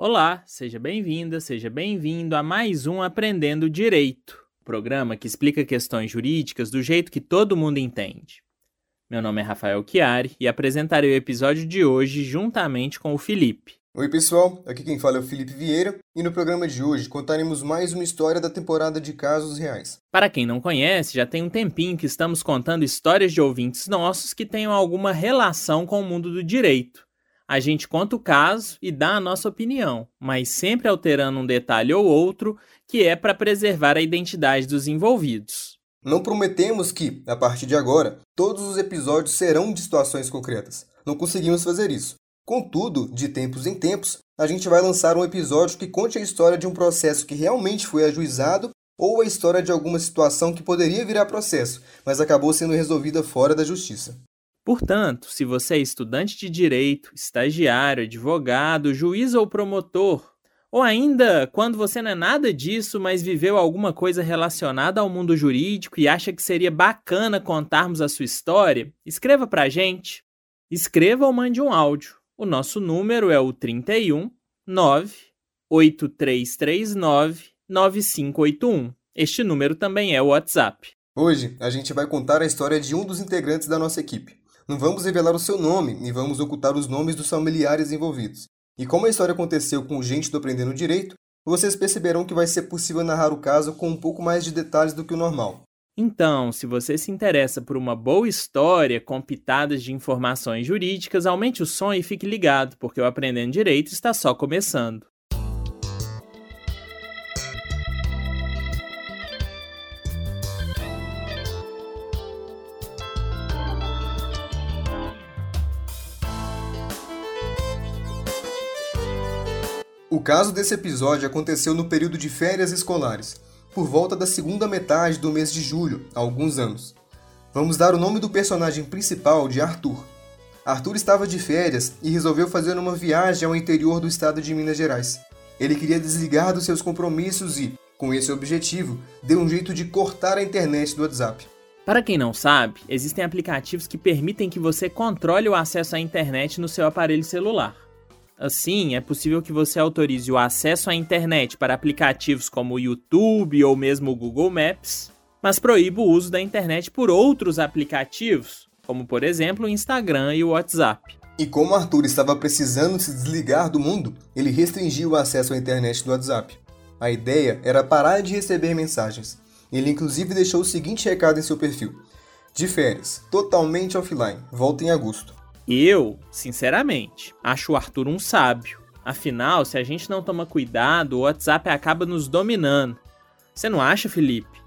Olá, seja bem-vinda, seja bem-vindo a mais um Aprendendo Direito, programa que explica questões jurídicas do jeito que todo mundo entende. Meu nome é Rafael Chiari e apresentarei o episódio de hoje juntamente com o Felipe. Oi, pessoal, aqui quem fala é o Felipe Vieira e no programa de hoje contaremos mais uma história da temporada de casos reais. Para quem não conhece, já tem um tempinho que estamos contando histórias de ouvintes nossos que tenham alguma relação com o mundo do direito. A gente conta o caso e dá a nossa opinião, mas sempre alterando um detalhe ou outro que é para preservar a identidade dos envolvidos. Não prometemos que, a partir de agora, todos os episódios serão de situações concretas. Não conseguimos fazer isso. Contudo, de tempos em tempos, a gente vai lançar um episódio que conte a história de um processo que realmente foi ajuizado ou a história de alguma situação que poderia virar processo, mas acabou sendo resolvida fora da justiça. Portanto, se você é estudante de direito, estagiário, advogado, juiz ou promotor, ou ainda quando você não é nada disso, mas viveu alguma coisa relacionada ao mundo jurídico e acha que seria bacana contarmos a sua história, escreva para a gente. Escreva ou mande um áudio. O nosso número é o 31 98339 9581. Este número também é o WhatsApp. Hoje, a gente vai contar a história de um dos integrantes da nossa equipe. Não vamos revelar o seu nome e vamos ocultar os nomes dos familiares envolvidos. E como a história aconteceu com gente do Aprendendo Direito, vocês perceberão que vai ser possível narrar o caso com um pouco mais de detalhes do que o normal. Então, se você se interessa por uma boa história com pitadas de informações jurídicas, aumente o som e fique ligado, porque o Aprendendo Direito está só começando. O caso desse episódio aconteceu no período de férias escolares, por volta da segunda metade do mês de julho, há alguns anos. Vamos dar o nome do personagem principal de Arthur. Arthur estava de férias e resolveu fazer uma viagem ao interior do estado de Minas Gerais. Ele queria desligar dos seus compromissos e, com esse objetivo, deu um jeito de cortar a internet do WhatsApp. Para quem não sabe, existem aplicativos que permitem que você controle o acesso à internet no seu aparelho celular. Assim, é possível que você autorize o acesso à internet para aplicativos como o YouTube ou mesmo o Google Maps, mas proíba o uso da internet por outros aplicativos, como por exemplo o Instagram e o WhatsApp. E como Arthur estava precisando se desligar do mundo, ele restringiu o acesso à internet do WhatsApp. A ideia era parar de receber mensagens. Ele inclusive deixou o seguinte recado em seu perfil: De férias, totalmente offline, volta em agosto. Eu, sinceramente, acho o Arthur um sábio. Afinal, se a gente não toma cuidado, o WhatsApp acaba nos dominando. Você não acha, Felipe?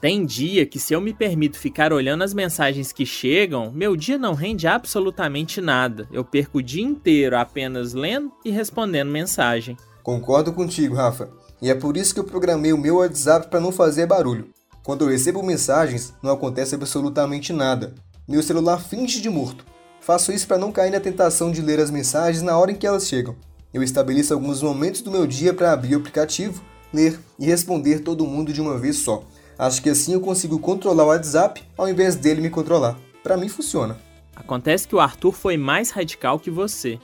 Tem dia que, se eu me permito ficar olhando as mensagens que chegam, meu dia não rende absolutamente nada. Eu perco o dia inteiro apenas lendo e respondendo mensagem. Concordo contigo, Rafa. E é por isso que eu programei o meu WhatsApp para não fazer barulho. Quando eu recebo mensagens, não acontece absolutamente nada. Meu celular finge de morto. Faço isso para não cair na tentação de ler as mensagens na hora em que elas chegam. Eu estabeleço alguns momentos do meu dia para abrir o aplicativo, ler e responder todo mundo de uma vez só. Acho que assim eu consigo controlar o WhatsApp ao invés dele me controlar. Para mim funciona. Acontece que o Arthur foi mais radical que você.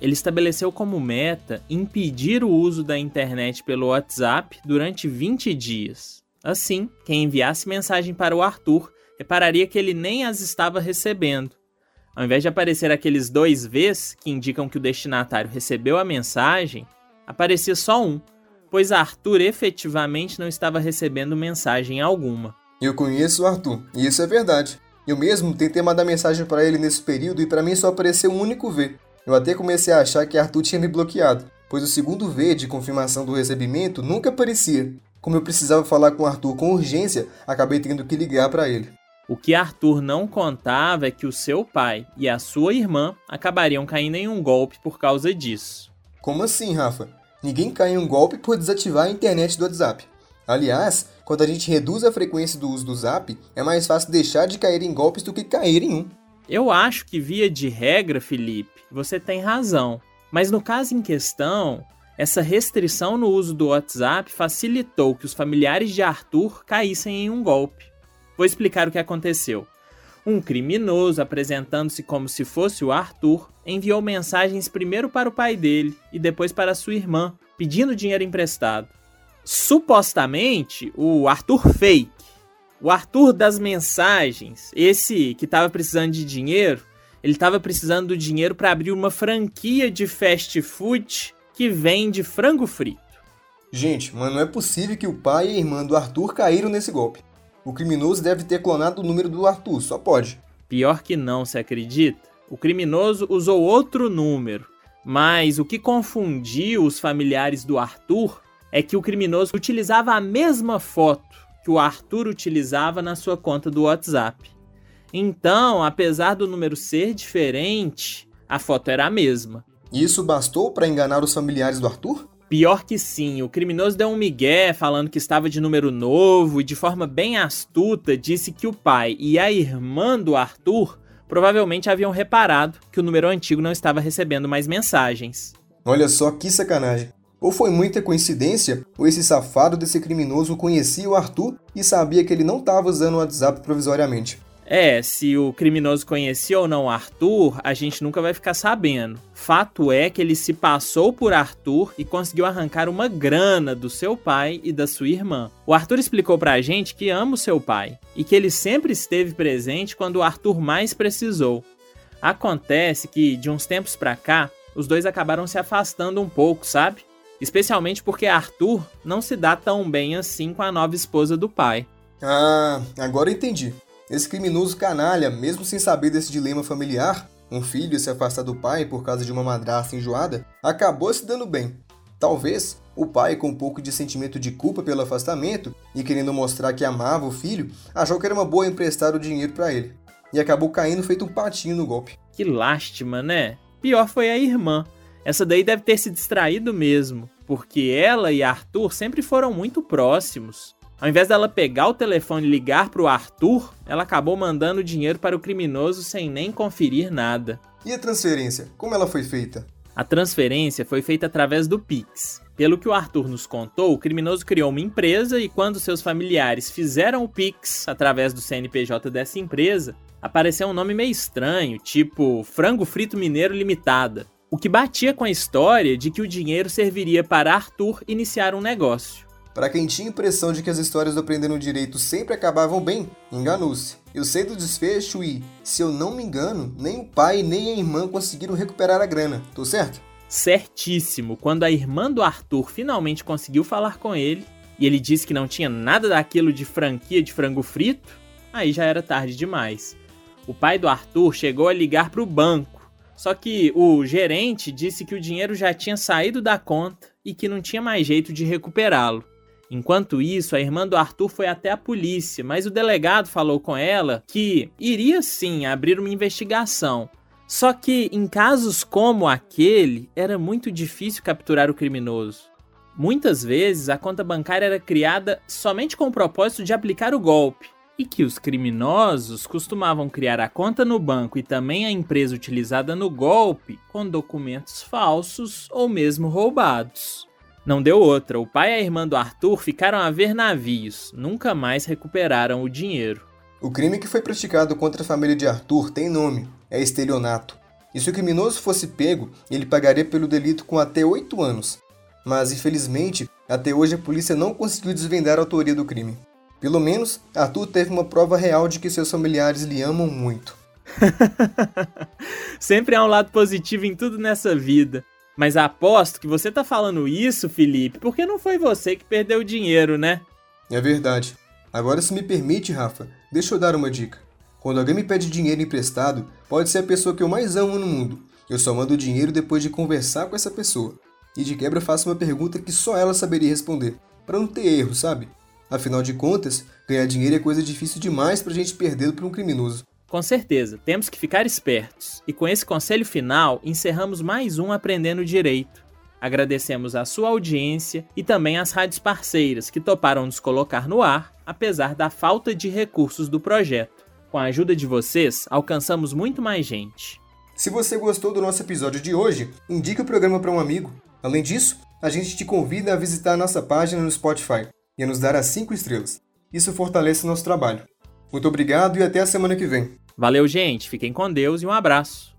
Ele estabeleceu como meta impedir o uso da internet pelo WhatsApp durante 20 dias. Assim, quem enviasse mensagem para o Arthur repararia que ele nem as estava recebendo ao invés de aparecer aqueles dois Vs que indicam que o destinatário recebeu a mensagem, aparecia só um, pois Arthur efetivamente não estava recebendo mensagem alguma. Eu conheço o Arthur, e isso é verdade. Eu mesmo tentei mandar mensagem para ele nesse período e para mim só apareceu um único V. Eu até comecei a achar que Arthur tinha me bloqueado, pois o segundo V de confirmação do recebimento nunca aparecia. Como eu precisava falar com Arthur com urgência, acabei tendo que ligar para ele. O que Arthur não contava é que o seu pai e a sua irmã acabariam caindo em um golpe por causa disso. Como assim, Rafa? Ninguém cai em um golpe por desativar a internet do WhatsApp. Aliás, quando a gente reduz a frequência do uso do Zap, é mais fácil deixar de cair em golpes do que cair em um. Eu acho que, via de regra, Felipe, você tem razão. Mas no caso em questão, essa restrição no uso do WhatsApp facilitou que os familiares de Arthur caíssem em um golpe. Vou explicar o que aconteceu. Um criminoso, apresentando-se como se fosse o Arthur, enviou mensagens primeiro para o pai dele e depois para sua irmã, pedindo dinheiro emprestado. Supostamente, o Arthur fake, o Arthur das mensagens, esse que estava precisando de dinheiro, ele estava precisando do dinheiro para abrir uma franquia de fast food que vende frango frito. Gente, mas não é possível que o pai e a irmã do Arthur caíram nesse golpe. O criminoso deve ter clonado o número do Arthur, só pode. Pior que não, se acredita? O criminoso usou outro número, mas o que confundiu os familiares do Arthur é que o criminoso utilizava a mesma foto que o Arthur utilizava na sua conta do WhatsApp. Então, apesar do número ser diferente, a foto era a mesma. E isso bastou para enganar os familiares do Arthur? Pior que sim, o criminoso deu um migué falando que estava de número novo e de forma bem astuta disse que o pai e a irmã do Arthur provavelmente haviam reparado que o número antigo não estava recebendo mais mensagens. Olha só que sacanagem. Ou foi muita coincidência, ou esse safado desse criminoso conhecia o Arthur e sabia que ele não estava usando o WhatsApp provisoriamente. É, se o criminoso conhecia ou não Arthur, a gente nunca vai ficar sabendo. Fato é que ele se passou por Arthur e conseguiu arrancar uma grana do seu pai e da sua irmã. O Arthur explicou pra gente que ama o seu pai e que ele sempre esteve presente quando o Arthur mais precisou. Acontece que, de uns tempos pra cá, os dois acabaram se afastando um pouco, sabe? Especialmente porque Arthur não se dá tão bem assim com a nova esposa do pai. Ah, agora entendi. Esse criminoso canalha, mesmo sem saber desse dilema familiar, um filho se afastar do pai por causa de uma madrasta enjoada, acabou se dando bem. Talvez o pai, com um pouco de sentimento de culpa pelo afastamento e querendo mostrar que amava o filho, achou que era uma boa emprestar o dinheiro para ele. E acabou caindo feito um patinho no golpe. Que lástima, né? Pior foi a irmã. Essa daí deve ter se distraído mesmo, porque ela e Arthur sempre foram muito próximos. Ao invés dela pegar o telefone e ligar para o Arthur, ela acabou mandando dinheiro para o criminoso sem nem conferir nada. E a transferência? Como ela foi feita? A transferência foi feita através do Pix. Pelo que o Arthur nos contou, o criminoso criou uma empresa e quando seus familiares fizeram o Pix através do CNPJ dessa empresa, apareceu um nome meio estranho, tipo Frango Frito Mineiro Limitada o que batia com a história de que o dinheiro serviria para Arthur iniciar um negócio. Para quem tinha impressão de que as histórias do Aprendendo Direito sempre acabavam bem, enganou-se. Eu sei do desfecho e, se eu não me engano, nem o pai nem a irmã conseguiram recuperar a grana, tô certo? Certíssimo. Quando a irmã do Arthur finalmente conseguiu falar com ele, e ele disse que não tinha nada daquilo de franquia de frango frito, aí já era tarde demais. O pai do Arthur chegou a ligar para o banco só que o gerente disse que o dinheiro já tinha saído da conta e que não tinha mais jeito de recuperá-lo. Enquanto isso, a irmã do Arthur foi até a polícia, mas o delegado falou com ela que iria sim abrir uma investigação. Só que em casos como aquele, era muito difícil capturar o criminoso. Muitas vezes a conta bancária era criada somente com o propósito de aplicar o golpe, e que os criminosos costumavam criar a conta no banco e também a empresa utilizada no golpe com documentos falsos ou mesmo roubados. Não deu outra, o pai e a irmã do Arthur ficaram a ver navios, nunca mais recuperaram o dinheiro. O crime que foi praticado contra a família de Arthur tem nome: é estelionato. E se o criminoso fosse pego, ele pagaria pelo delito com até oito anos. Mas, infelizmente, até hoje a polícia não conseguiu desvendar a autoria do crime. Pelo menos, Arthur teve uma prova real de que seus familiares lhe amam muito. Sempre há um lado positivo em tudo nessa vida. Mas aposto que você tá falando isso, Felipe, porque não foi você que perdeu o dinheiro, né? É verdade. Agora, se me permite, Rafa, deixa eu dar uma dica. Quando alguém me pede dinheiro emprestado, pode ser a pessoa que eu mais amo no mundo. Eu só mando o dinheiro depois de conversar com essa pessoa. E de quebra faço uma pergunta que só ela saberia responder, para não ter erro, sabe? Afinal de contas, ganhar dinheiro é coisa difícil demais para a gente perdê-lo para um criminoso. Com certeza, temos que ficar espertos. E com esse conselho final, encerramos mais um Aprendendo Direito. Agradecemos a sua audiência e também às rádios parceiras que toparam nos colocar no ar, apesar da falta de recursos do projeto. Com a ajuda de vocês, alcançamos muito mais gente. Se você gostou do nosso episódio de hoje, indique o programa para um amigo. Além disso, a gente te convida a visitar a nossa página no Spotify e a nos dar as 5 estrelas. Isso fortalece nosso trabalho. Muito obrigado e até a semana que vem. Valeu, gente. Fiquem com Deus e um abraço.